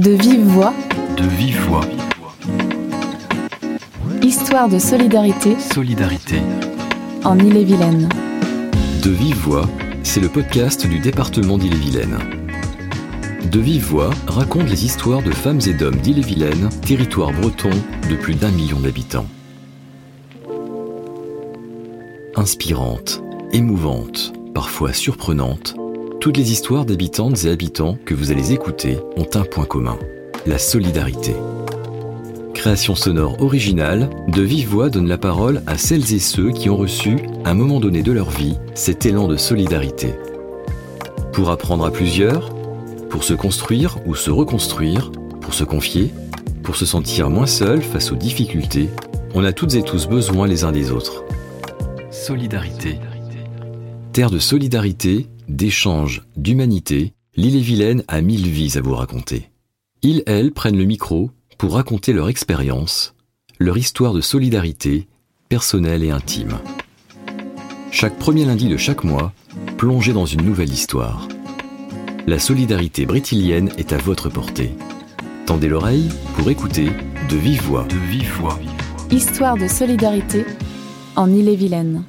De vive voix, De vive voix. histoire de solidarité Solidarité. en Ille-et-Vilaine. De Vive Voix, c'est le podcast du département d'Ille-et-Vilaine. De Vive Voix raconte les histoires de femmes et d'hommes d'Ille-et-Vilaine, territoire breton de plus d'un million d'habitants. Inspirantes, émouvantes, parfois surprenantes, toutes les histoires d'habitantes et habitants que vous allez écouter ont un point commun, la solidarité. Création sonore originale, De Vive Voix donne la parole à celles et ceux qui ont reçu, à un moment donné de leur vie, cet élan de solidarité. Pour apprendre à plusieurs, pour se construire ou se reconstruire, pour se confier, pour se sentir moins seul face aux difficultés, on a toutes et tous besoin les uns des autres. Solidarité. Terre de solidarité, d'échange, d'humanité, l'île-et-Vilaine a mille vies à vous raconter. Ils, elles, prennent le micro pour raconter leur expérience, leur histoire de solidarité, personnelle et intime. Chaque premier lundi de chaque mois, plongez dans une nouvelle histoire. La solidarité brétilienne est à votre portée. Tendez l'oreille pour écouter de vive voix. Histoire de solidarité en Ille-et-Vilaine.